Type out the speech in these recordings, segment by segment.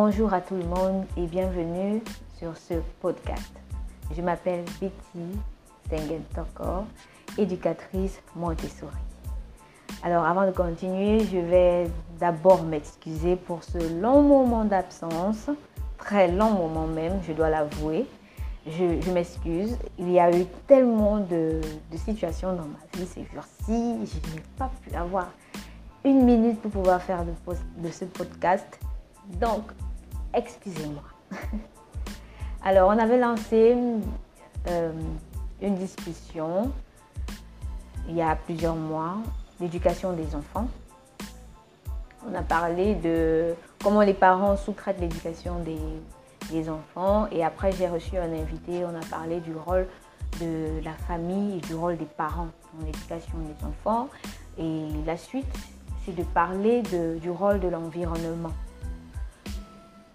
Bonjour à tout le monde et bienvenue sur ce podcast. Je m'appelle Betty Stengen Tokor, éducatrice Montessori. Alors avant de continuer, je vais d'abord m'excuser pour ce long moment d'absence, très long moment même, je dois l'avouer. Je, m'excuse, il y a eu tellement de, situations dans ma vie ces jours-ci, je n'ai pas pu avoir une minute pour pouvoir faire de, de ce podcast. Donc, excusez-moi. Alors, on avait lancé euh, une discussion il y a plusieurs mois l'éducation des enfants. On a parlé de comment les parents sous-traitent l'éducation des, enfants. Et après, j'ai reçu un invité, on a parlé du rôle de la famille et du rôle des parents dans l'éducation des enfants. Et la suite, c'est de parler du rôle de l'environnement.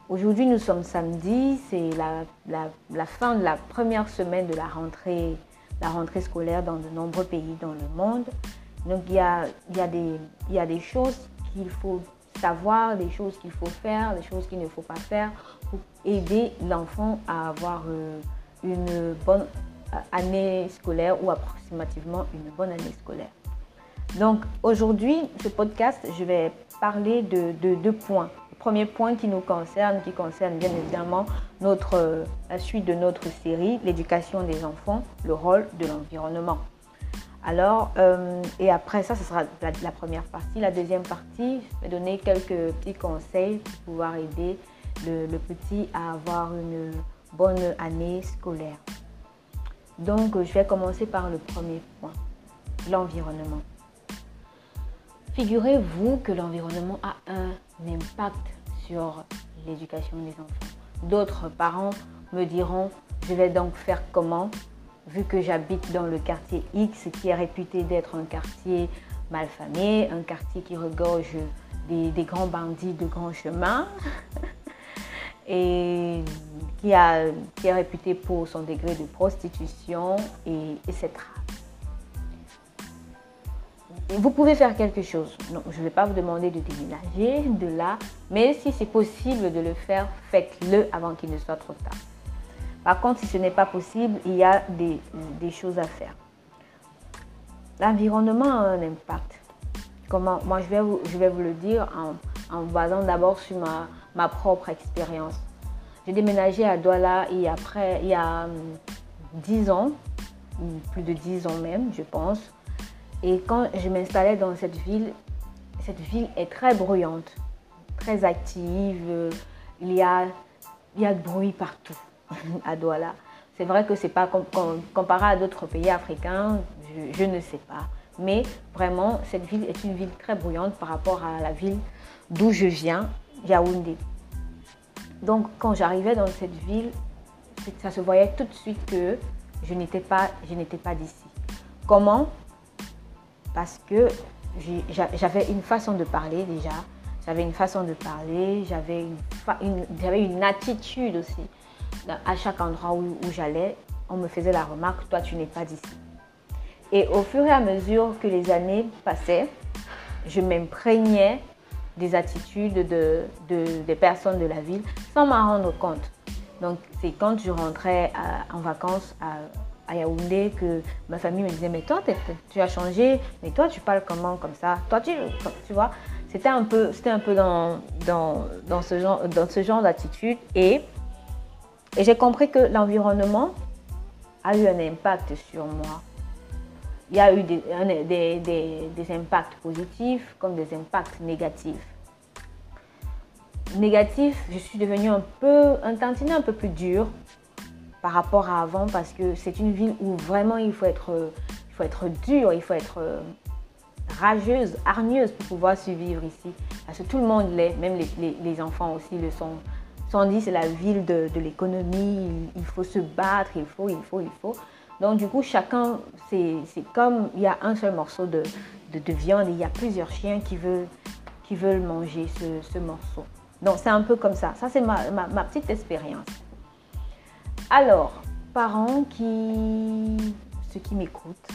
Aujourd'hui, nous sommes samedi, c'est la, fin de la première semaine de la rentrée, la rentrée scolaire dans de nombreux pays dans le monde. Donc il y a, des choses qu'il faut savoir, des choses qu'il faut faire, des choses qu'il ne faut pas faire pour aider l'enfant à avoir euh, une bonne année scolaire ou approximativement une bonne année scolaire. Donc aujourd'hui, ce podcast, je vais parler de deux points. Premier point qui nous concerne, qui concerne bien évidemment notre, la suite de notre série, l'éducation des enfants, le rôle de l'environnement. Alors, euh, et après ça, ce sera la, première partie. La deuxième partie, je vais donner quelques petits conseils pour pouvoir aider le, petit à avoir une bonne année scolaire. Donc, je vais commencer par le premier point, l'environnement. Figurez-vous que l'environnement a un impact sur l'éducation des enfants. D'autres parents me diront, je vais donc faire comment vu que j'habite dans le quartier X qui est réputé d'être un quartier malfamé, un quartier qui regorge des, grands bandits de grands chemins et qui, est réputé pour son degré de prostitution, et, etc. Vous pouvez faire quelque chose. Je ne vais pas vous demander de déménager de là, mais si c'est possible de le faire, faites-le avant qu'il ne soit trop tard. Par contre, si ce n'est pas possible, il y a des, choses à faire. L'environnement a un impact. Comment, moi, je vais, vous, vous le dire en, en basant d'abord sur ma, propre expérience. J'ai déménagé à Douala et après, il y a 10 hum, ans, plus de 10 ans même, je pense. Et quand je m'installais dans cette ville, cette ville est très bruyante, très active. Il y a, il y a de bruit partout. à Douala. C'est vrai que c'est pas comparé à d'autres pays africains, je, ne sais pas. Mais vraiment, cette ville est une ville très bruyante par rapport à la ville d'où je viens, Yaoundé. Donc quand j'arrivais dans cette ville, ça se voyait tout de suite que je n'étais pas, je n'étais pas d'ici. Comment? Parce que j'avais une façon de parler déjà, j'avais une façon de parler, j'avais une, attitude aussi à chaque endroit où, j'allais, on me faisait la remarque, toi tu n'es pas d'ici. Et au fur et à mesure que les années passaient, je m'imprégnais des attitudes de, des personnes de la ville sans m'en rendre compte. Donc c'est quand je rentrais en vacances à, Yaoundé que ma famille me disait mais toi tu as changé, mais toi tu parles comment comme ça, toi tu, tu vois? C'était un peu, c'était un peu dans, dans, dans ce genre, dans ce genre d'attitude et et j'ai compris que l'environnement a eu un impact sur moi. Il y a eu des, des, impacts positifs comme des impacts négatifs. Négatif, je suis devenue un peu, un tantinet un peu plus dur par rapport à avant parce que c'est une ville où vraiment il faut être, il faut être dur, il faut être euh, rageuse, hargneuse pour pouvoir survivre ici. Parce que tout le monde l'est, même les, enfants aussi le sont dit c'est la ville de, l'économie, il, faut se battre, il faut, il faut, il faut. Donc du coup, chacun, c'est comme il y a un seul morceau de, viande et il y a plusieurs chiens qui veulent, qui veulent manger ce, morceau. Donc c'est un peu comme ça. Ça, c'est ma, petite expérience. Alors, parents qui, ceux qui m'écoutent,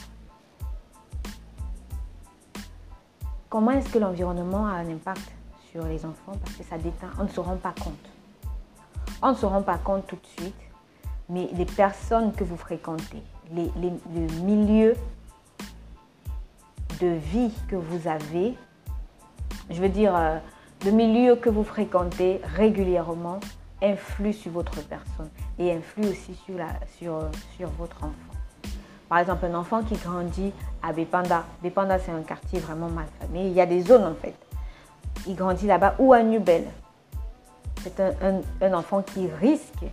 comment est-ce que l'environnement a un impact sur les enfants? Parce que ça déteint, on ne se rend pas compte. On ne se rend pas compte tout de suite, mais les personnes que vous fréquentez, le milieu de vie que vous avez, je veux dire, euh, le milieu que vous fréquentez régulièrement influe sur votre personne et influe aussi sur, sur, sur votre enfant. Par exemple, un enfant qui grandit à Bepanda. Bepanda, c'est un quartier vraiment mal famé. Il y a des zones en fait. Il grandit là-bas ou à Nubel. C'est un, un, enfant qui risque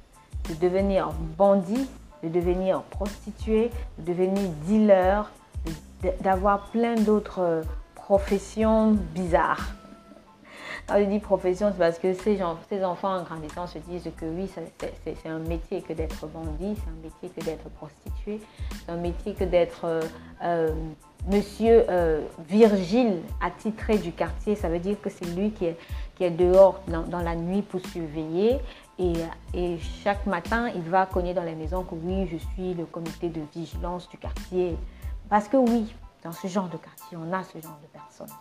de devenir bandit, de devenir prostituée, de devenir dealer, d'avoir plein d'autres professions bizarres. Quand je dis profession, c'est parce que ces, enfants en grandissant se disent que oui, c'est un métier que d'être bandit, c'est un métier que d'être prostituée, c'est un métier que d'être euh, euh, monsieur euh, Virgile attitré du quartier. Ça veut dire que c'est lui qui est, dehors dans, la nuit pour surveiller. Et, et, chaque matin, il va cogner dans la maison que oui, je suis le comité de vigilance du quartier. Parce que oui, dans ce genre de quartier, on a ce genre de personnes.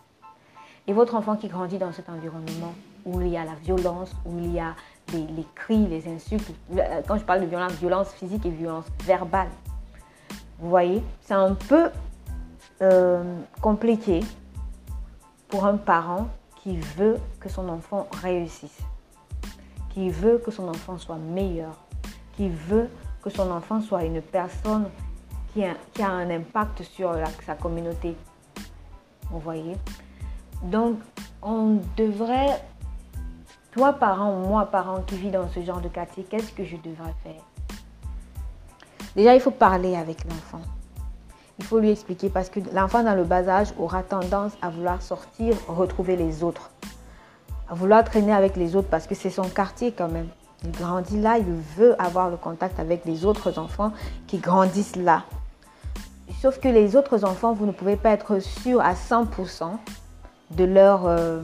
Et votre enfant qui grandit dans cet environnement où il y a la violence, où il y a les, cris, les insultes, euh, quand je parle de violence, violence physique et violence verbale, vous voyez, c'est un peu euh, compliqué pour un parent qui veut que son enfant réussisse, qui veut que son enfant soit meilleur, qui veut que son enfant soit une personne qui a, qui a un impact sur sa communauté. Vous voyez? Donc, on devrait, toi parent, moi parent qui vis dans ce genre de quartier, qu'est-ce que je devrais faire? Déjà, il faut parler avec l'enfant. Il faut lui expliquer parce que l'enfant dans le bas âge aura tendance à vouloir sortir, retrouver les autres, à vouloir traîner avec les autres parce que c'est son quartier quand même. Il grandit là, il veut avoir le contact avec les autres enfants qui grandissent là. Sauf que les autres enfants, vous ne pouvez pas être sûr à 100% de leur, euh,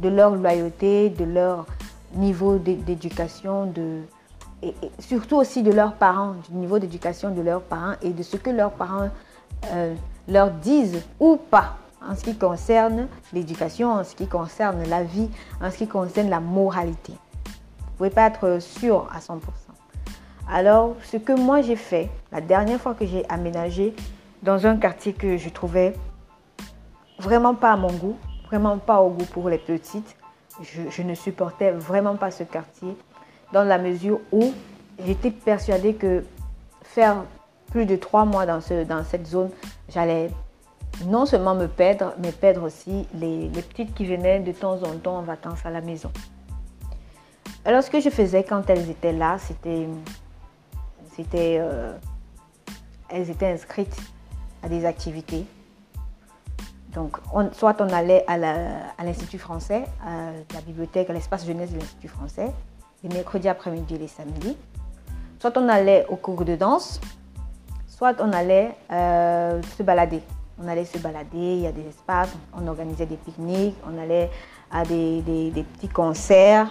de leur loyauté, de leur niveau d'éducation, de, et, surtout aussi de leurs parents, du niveau d'éducation de leurs parents et de ce que leurs parents euh, leur disent ou pas en ce qui concerne l'éducation, en ce qui concerne la vie, en ce qui concerne la moralité. Vous ne pouvez pas être sûr à 100%. Alors, ce que moi j'ai fait, la dernière fois que j'ai aménagé dans un quartier que je trouvais vraiment pas à mon goût, vraiment pas au goût pour les petites. Je, ne supportais vraiment pas ce quartier dans la mesure où j'étais persuadée que faire plus de trois mois dans, ce, dans cette zone, j'allais non seulement me perdre, mais perdre aussi les, petites qui venaient de temps en temps en vacances à la maison. Alors ce que je faisais quand elles étaient là, c'était, c'était, euh, elles étaient inscrites à des activités donc, soit on allait à l'Institut français, à la bibliothèque, l'espace jeunesse de l'Institut français, les mercredis après-midi et les samedis. Soit on allait au cours de danse, soit on allait euh, se balader. On allait se balader, il y a des espaces, on organisait des pique-niques, on allait à des, petits concerts.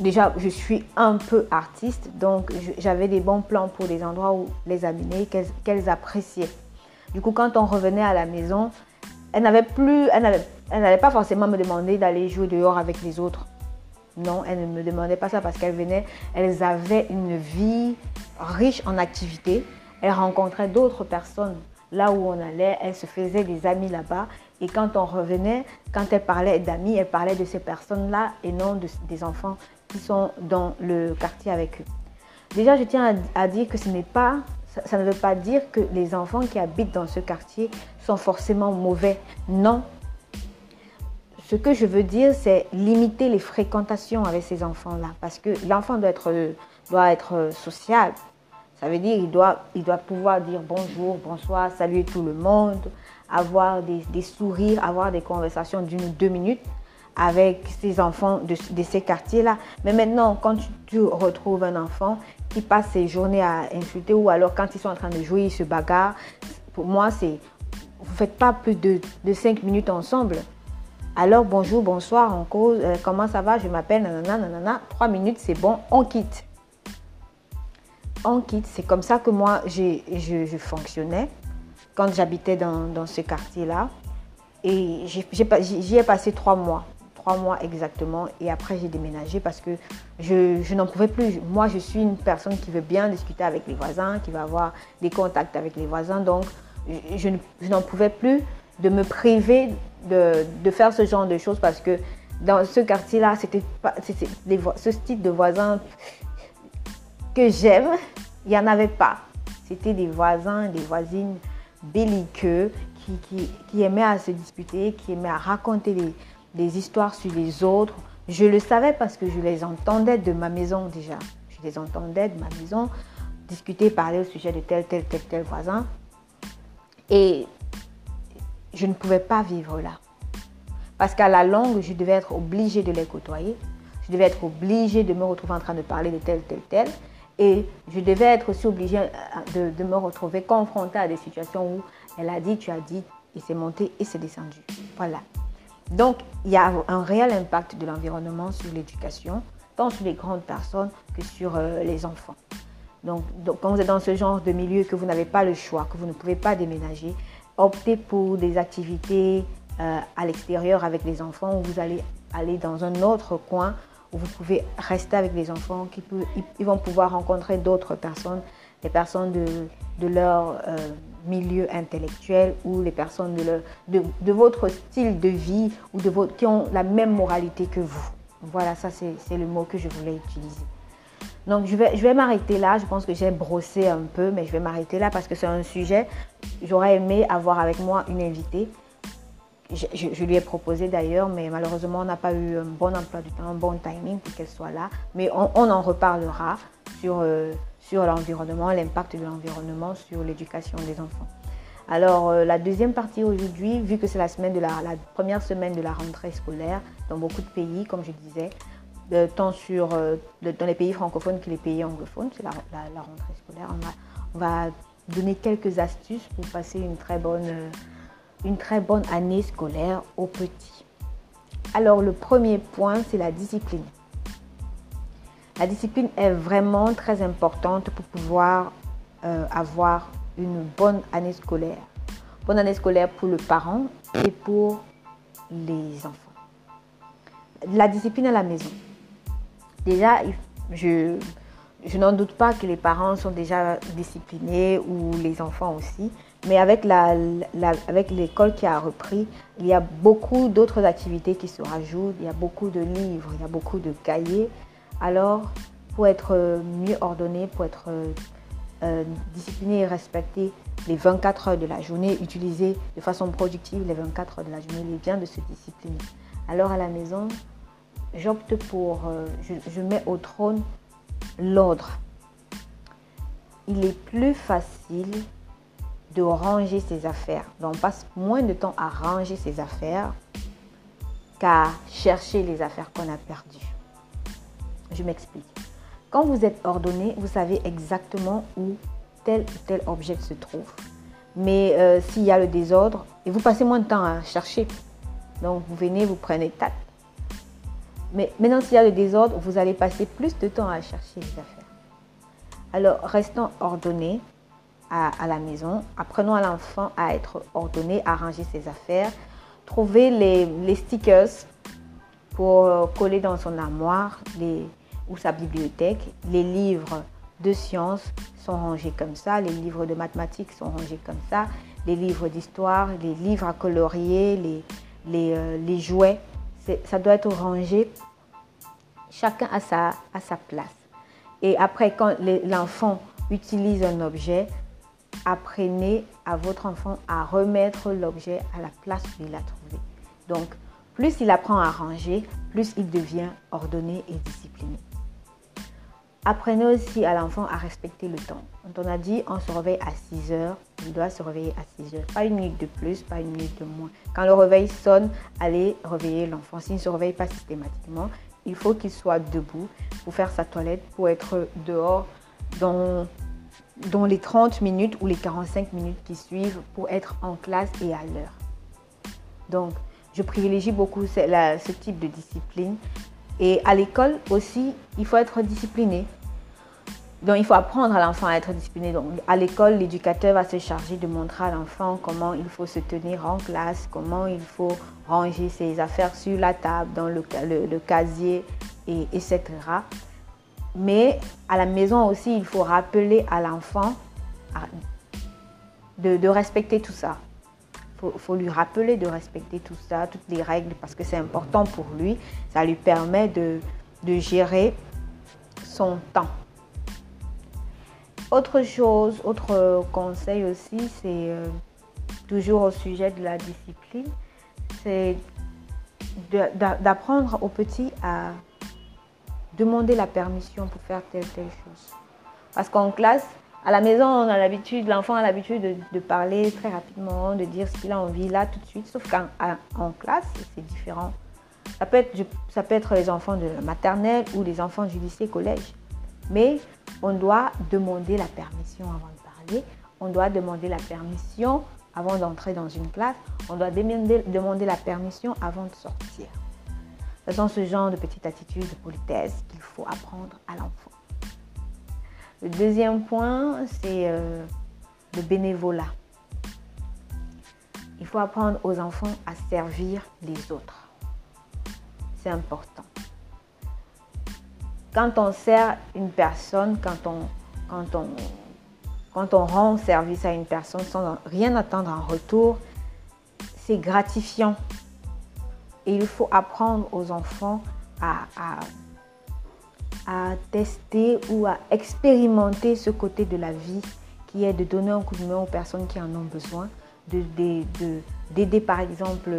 Déjà, je suis un peu artiste, donc j'avais des bons plans pour des endroits où les amener, qu'elles appréciaient. Du coup, quand on revenait à la maison, elle n'avait plus, elle n'allait pas forcément me demander d'aller jouer dehors avec les autres. Non, elle ne me demandait pas ça parce qu'elles venaient, elles avaient une vie riche en activités. Elles rencontraient d'autres personnes là où on allait, elles se faisaient des amis là-bas. Et quand on revenait, quand elles parlaient d'amis, elles parlaient de ces personnes-là et non des enfants qui sont dans le quartier avec eux. Déjà, je tiens à dire que ce n'est pas ça, ne veut pas dire que les enfants qui habitent dans ce quartier sont forcément mauvais. Non. Ce que je veux dire, c'est limiter les fréquentations avec ces enfants-là. Parce que l'enfant doit être, doit être social. Ça veut dire qu'il doit, il doit pouvoir dire bonjour, bonsoir, saluer tout le monde, avoir des, des sourires, avoir des conversations d'une ou deux minutes avec ces enfants de, ces quartiers-là. Mais maintenant, quand tu, retrouves un enfant qui passe ses journées à insulter ou alors quand ils sont en train de jouer, ils se bagarrent, pour moi, c'est vous ne faites pas plus de, de 5 minutes ensemble. Alors bonjour, bonsoir, on cause, euh, comment ça va, je m'appelle, nanana, nanana, 3 minutes, c'est bon, on quitte. On quitte, c'est comme ça que moi, je, je, fonctionnais quand j'habitais dans, dans ce quartier-là. Et j'y ai passé trois mois trois mois exactement. Et après, j'ai déménagé parce que je, n'en pouvais plus. Moi, je suis une personne qui veut bien discuter avec les voisins, qui va avoir des contacts avec les voisins. Donc, je, n'en pouvais plus de me priver de, faire ce genre de choses parce que dans ce quartier-là, c'était pas ce style de voisins que j'aime, il n'y en avait pas. C'était des voisins, des voisines belliqueux qui, aimaient à se disputer, qui aimaient à raconter des, histoires sur les autres. Je le savais parce que je les entendais de ma maison déjà. Je les entendais de ma maison discuter, parler au sujet de tel, tel, tel, tel voisin. Et je ne pouvais pas vivre là. Parce qu'à la longue, je devais être obligée de les côtoyer. Je devais être obligée de me retrouver en train de parler de tel, tel, tel. Et je devais être aussi obligée euh, de, me retrouver confrontée à des situations où elle a dit, tu as dit, et c'est monté et c'est descendu. Voilà. Donc, il y a un réel impact de l'environnement sur l'éducation, tant sur les grandes personnes que sur euh, les enfants. Donc, quand vous êtes dans ce genre de milieu, que vous n'avez pas le choix, que vous ne pouvez pas déménager, optez pour des activités euh, à l'extérieur avec les enfants où vous allez aller dans un autre coin où vous pouvez rester avec les enfants, qui ils vont pouvoir rencontrer d'autres personnes, des personnes de, de leur euh, milieu intellectuel ou les personnes de, de, de, votre style de vie ou de votre, qui ont la même moralité que vous. Voilà, ça c'est le mot que je voulais utiliser. Donc je vais, je vais m'arrêter là, je pense que j'ai brossé un peu, mais je vais m'arrêter là parce que c'est un sujet, j'aurais aimé avoir avec moi une invitée je, lui ai proposé d'ailleurs, mais malheureusement, on n'a pas eu un bon emploi du temps, un bon timing pour qu'elle soit là. Mais on, en reparlera sur, euh, sur l'environnement, l'impact de l'environnement sur l'éducation des enfants. Alors, euh, la deuxième partie aujourd'hui, vu que c'est la, semaine de la, première semaine de la rentrée scolaire dans beaucoup de pays, comme je disais, euh, tant sur, dans les pays francophones que les pays anglophones, c'est la, rentrée scolaire, on va, on va donner quelques astuces pour passer une très bonne une très bonne année scolaire aux petits. Alors le premier point, c'est la discipline. La discipline est vraiment très importante pour pouvoir euh, avoir une bonne année scolaire. Bonne année scolaire pour le parent et pour les enfants. La discipline à la maison. Déjà, je, n'en doute pas que les parents sont déjà disciplinés ou les enfants aussi. Mais avec l'école qui a repris, il y a beaucoup d'autres activités qui se rajoutent. Il y a beaucoup de livres, il y a beaucoup de cahiers. Alors, pour être mieux ordonné, pour être euh, discipliné et respecter les 24 heures de la journée, utiliser de façon productive les 24 heures de la journée, il est bien de se discipliner. Alors à la maison, j'opte pour, euh, je mets au trône l'ordre. Il est plus facile de ranger ses affaires. Donc, on passe moins de temps à ranger ses affaires qu'à chercher les affaires qu'on a perdues. Je m'explique. Quand vous êtes ordonné, vous savez exactement où tel ou tel objet se trouve. Mais euh, s'il y a le désordre, et vous passez moins de temps à chercher. Donc, vous venez, vous prenez tac. Mais maintenant, s'il y a le désordre, vous allez passer plus de temps à chercher les affaires. Alors, restons ordonnés, à, la maison. Apprenons à l'enfant à être ordonné, à ranger ses affaires. Trouver les, stickers pour euh, coller dans son armoire les, ou sa bibliothèque. Les livres de sciences sont rangés comme ça. Les livres de mathématiques sont rangés comme ça. Les livres d'histoire, les livres à colorier, les, les, euh, les jouets. Ça doit être rangé chacun à sa, à sa place. Et après, quand l'enfant utilise un objet, apprenez à votre enfant à remettre l'objet à la place où il l'a trouvé. Donc, plus il apprend à ranger, plus il devient ordonné et discipliné. Apprenez aussi à l'enfant à respecter le temps. Quand on a dit on se réveille à 6 heures, il doit se réveiller à 6 heures. Pas une minute de plus, pas une minute de moins. Quand le réveil sonne, allez réveiller l'enfant. S'il ne se réveille pas systématiquement, il faut qu'il soit debout pour faire sa toilette, pour être dehors dans dans les 30 minutes ou les 45 minutes qui suivent pour être en classe et à l'heure. Donc, je privilégie beaucoup ce, type de discipline. Et à l'école aussi, il faut être discipliné. donc, il faut apprendre à l'enfant à être discipliné. Donc, à l'école, l'éducateur va se charger de montrer à l'enfant comment il faut se tenir en classe, comment il faut ranger ses affaires sur la table, dans le, casier, et, etc. Mais à la maison aussi, il faut rappeler à l'enfant de, respecter tout ça. Faut, faut, lui rappeler de respecter tout ça, toutes les règles, parce que c'est important pour lui. Ça lui permet de, de gérer son temps. Autre chose, autre conseil aussi, c'est euh, toujours au sujet de la discipline, c'est d'apprendre aux petits à demander la permission pour faire telle telle chose. Parce qu'en classe, à la maison, on a l'habitude, l'enfant a l'habitude de, parler très rapidement, de dire ce qu'il a envie là tout de suite. Sauf qu'en classe, c'est différent. Ça peut, être, les enfants de la maternelle ou les enfants du lycée, collège. Mais on doit demander la permission avant de parler. On doit demander la permission avant d'entrer dans une classe. On doit demander, la permission avant de sortir. Ce sont ce genre de petites attitudes de politesse qu'il faut apprendre à l'enfant. Le deuxième point, c'est euh, le bénévolat. Il faut apprendre aux enfants à servir les autres. C'est important quand on sert une personne, quand on, quand on, quand on rend service à une personne sans rien attendre en retour, c'est gratifiant. Et il faut apprendre aux enfants à, à, tester ou à expérimenter ce côté de la vie qui est de donner un coup de main aux personnes qui en ont besoin, d'aider de, de, par exemple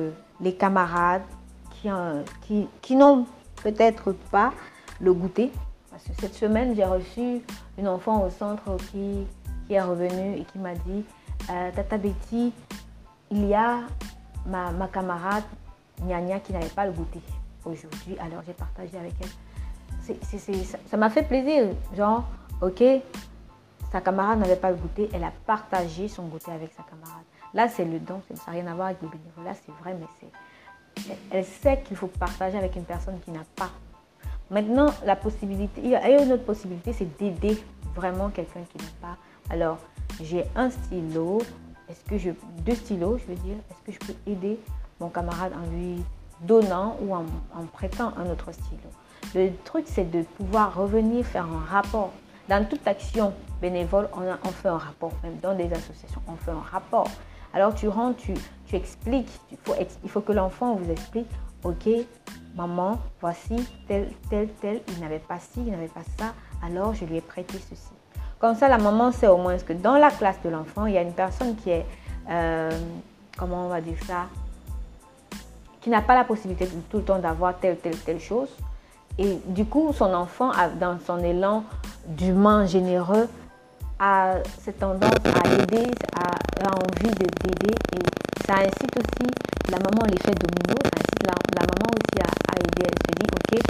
les camarades qui, qui, n'ont peut-être pas le goûter. Parce que cette semaine, j'ai reçu une enfant au centre qui, qui est revenue et qui m'a dit euh, Tata Betty, il y a ma, ma camarade Nya qui n'avait pas le goûter aujourd'hui. Alors j'ai partagé avec elle. Ça m'a fait plaisir. Genre, ok, sa camarade n'avait pas le goûter, elle a partagé son goûter avec sa camarade. Là, c'est le don, ça n'a rien à voir avec le bénévolat, c'est vrai, mais c'est. Elle sait qu'il faut partager avec une personne qui n'a pas Maintenant, la possibilité, il y a une autre possibilité, c'est d'aider vraiment quelqu'un qui n'a pas. Alors, j'ai un stylo, est-ce que je, deux stylos, je veux dire, est-ce que je peux aider mon camarade en lui donnant ou en, prêtant un autre stylo? Le truc, c'est de pouvoir revenir faire un rapport. Dans toute action bénévole, on, fait un rapport, même dans des associations, on fait un rapport. Alors tu rentres, tu, expliques, il faut, il faut que l'enfant vous explique, ok, maman, voici tel, tel, tel, il n'avait pas ci, il n'avait pas ça, alors je lui ai prêté ceci. Comme ça, la maman sait au moins que dans la classe de l'enfant, il y a une personne qui est, euh, comment on va dire ça, qui n'a pas la possibilité tout le temps d'avoir telle, telle, telle chose. Et du coup, son enfant, dans son élan d'humain généreux, a cette tendance à aider, a, a envie d'aider. Et ça incite aussi la maman, l'effet domino, ça incite la, la maman aussi à, aider. Elle se dit, ok,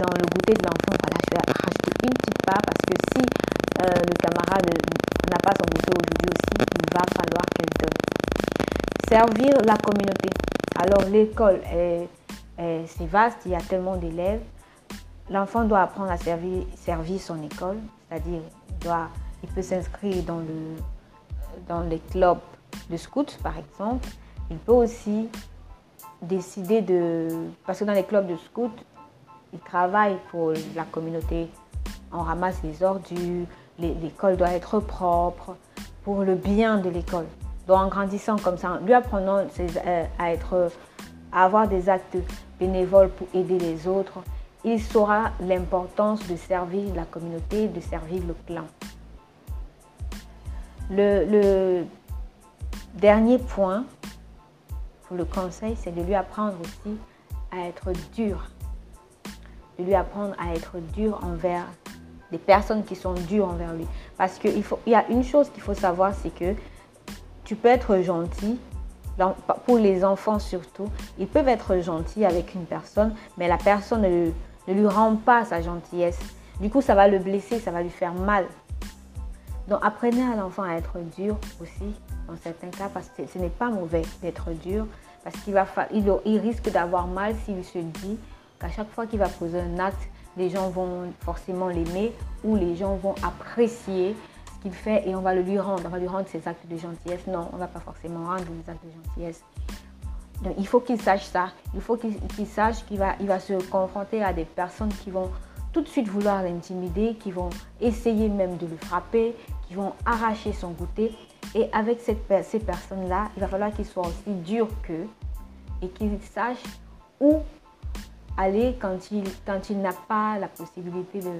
dans le goûter de l'enfant, voilà, je vais racheter une petite part parce que si euh, le camarade n'a pas son goûter aujourd'hui aussi, il va falloir qu'elle donne. Servir la communauté. Alors l'école, c'est vaste, il y a tellement d'élèves. L'enfant doit apprendre à servir, son école, c'est-à-dire doit il peut s'inscrire dans, le, dans les clubs de scouts, par exemple. Il peut aussi décider de... Parce que dans les clubs de scouts, ils travaillent pour la communauté. On ramasse les ordures, l'école doit être propre pour le bien de l'école. Donc en grandissant comme ça, en lui apprenant euh, à, être, à avoir des actes bénévoles pour aider les autres, il saura l'importance de servir la communauté, de servir le clan. Le, dernier point pour le conseil, c'est de lui apprendre aussi à être dur. De lui apprendre à être dur envers des personnes qui sont dures envers lui. Parce qu'il il y a une chose qu'il faut savoir, c'est que tu peux être gentil, pour les enfants surtout, ils peuvent être gentils avec une personne, mais la personne ne, ne lui rend pas sa gentillesse. Du coup, ça va le blesser, ça va lui faire mal. Donc apprenez à l'enfant à être dur aussi, dans certains cas, parce que ce n'est pas mauvais d'être dur, parce qu'il va il, risque d'avoir mal s'il se dit qu'à chaque fois qu'il va poser un acte les gens vont forcément l'aimer ou les gens vont apprécier ce qu'il fait et on va le lui rendre. On va lui rendre ses actes de gentillesse. Non, on ne va pas forcément rendre des actes de gentillesse. Il faut qu'il sache ça. Il faut qu'il sache qu'il va, se confronter à des personnes qui vont tout de suite vouloir l'intimider, qui vont essayer même de le frapper, qui vont arracher son goûter. Et avec ces personnes-là, il va falloir qu'il soit aussi dur qu'eux et qu'il sache où aller quand il, quand n'a pas la possibilité de,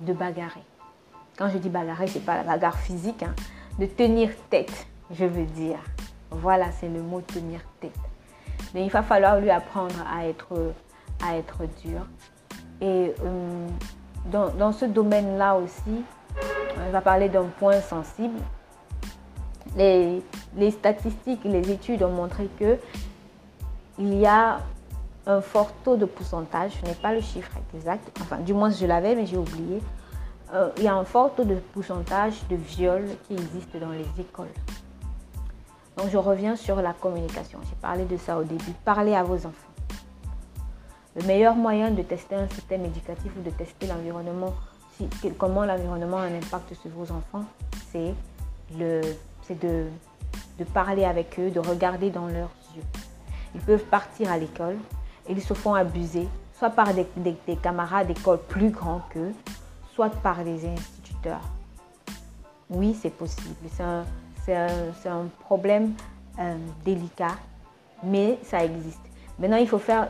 de bagarrer. Quand je dis bagarrer, ce n'est pas la bagarre physique, hein, de tenir tête, je veux dire. Voilà, c'est le mot tenir tête. Mais il va falloir lui apprendre à être, dur. Et euh, dans, ce domaine-là aussi, on va parler d'un point sensible. Les, les, statistiques, les études ont montré que il y a un fort taux de pourcentage, je n'ai pas le chiffre exact, enfin du moins je l'avais mais j'ai oublié, euh, il y a un fort taux de pourcentage de viols qui existe dans les écoles. Donc je reviens sur la communication. J'ai parlé de ça au début. Parlez à vos enfants. Le meilleur moyen de tester un système éducatif ou de tester l'environnement, comment l'environnement a un impact sur vos enfants, c'est de, parler avec eux, de regarder dans leurs yeux. Ils peuvent partir à l'école ils se font abuser, soit par des, camarades d'école plus grands qu'eux, soit par des instituteurs. Oui, c'est possible. C'est un, problème euh, délicat, mais ça existe. Maintenant, il faut faire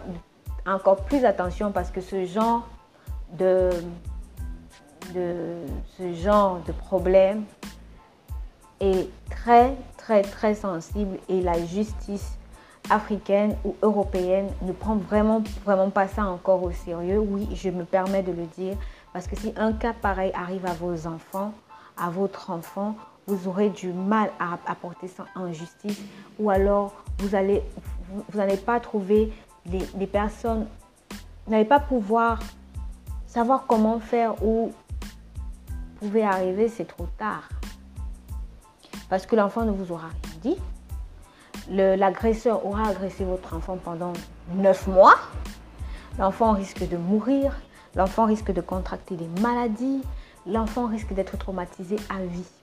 encore plus attention parce que ce genre de, de, ce genre de problème est très, très, très sensible et la justice africaine ou européenne ne prend vraiment, vraiment pas ça encore au sérieux. Oui, je me permets de le dire parce que si un cas pareil arrive à vos enfants, à votre enfant, vous aurez du mal à apporter ça en justice ou alors vous allez vous n'allez pas trouver des, personnes, vous n'allez pas pouvoir savoir comment faire ou pouvez arriver, c'est trop tard. Parce que l'enfant ne vous aura rien dit, l'agresseur aura agressé votre enfant pendant 9 mois, l'enfant risque de mourir, l'enfant risque de contracter des maladies, l'enfant risque d'être traumatisé à vie.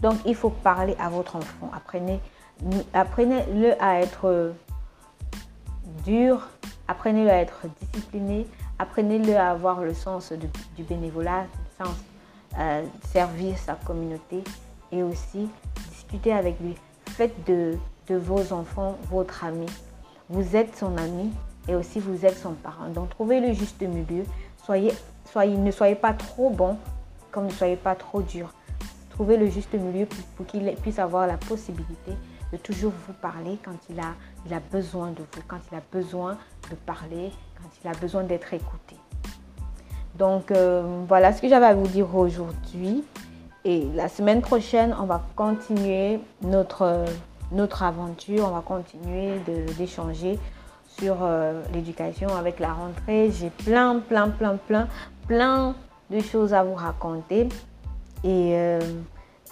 Donc il faut parler à votre enfant. Apprenez, apprenez-le à être dur, apprenez-le à être discipliné, apprenez-le à avoir le sens du bénévolat, le sens euh, servir sa communauté et aussi discuter avec lui. Faites de, de vos enfants votre ami. Vous êtes son ami et aussi vous êtes son parent. Donc trouvez le juste milieu. Soyez, soyez, ne soyez pas trop bon comme ne soyez pas trop dur. Trouvez le juste milieu pour, qu'il puisse avoir la possibilité de toujours vous parler quand il a, il a besoin de vous, quand il a besoin de parler, quand il a besoin d'être écouté. Donc euh, voilà ce que j'avais à vous dire aujourd'hui. Et la semaine prochaine, on va continuer notre, notre aventure, on va continuer d'échanger sur euh, l'éducation avec la rentrée. J'ai plein, plein, plein, plein, plein de choses à vous raconter. Et, euh,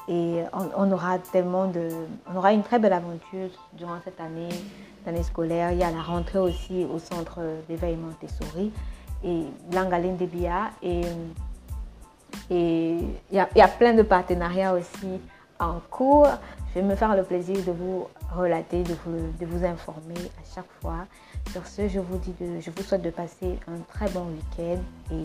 et on, aura tellement de. On aura une très belle aventure durant cette année, année scolaire. Il y a la rentrée aussi au centre d'éveil Montessori et Langaline Debia. Et et il y, a, plein de partenariats aussi en cours. Je vais me faire le plaisir de vous relater, de vous, de vous informer à chaque fois. Sur ce, je vous, dis je vous souhaite de passer un très bon week-end et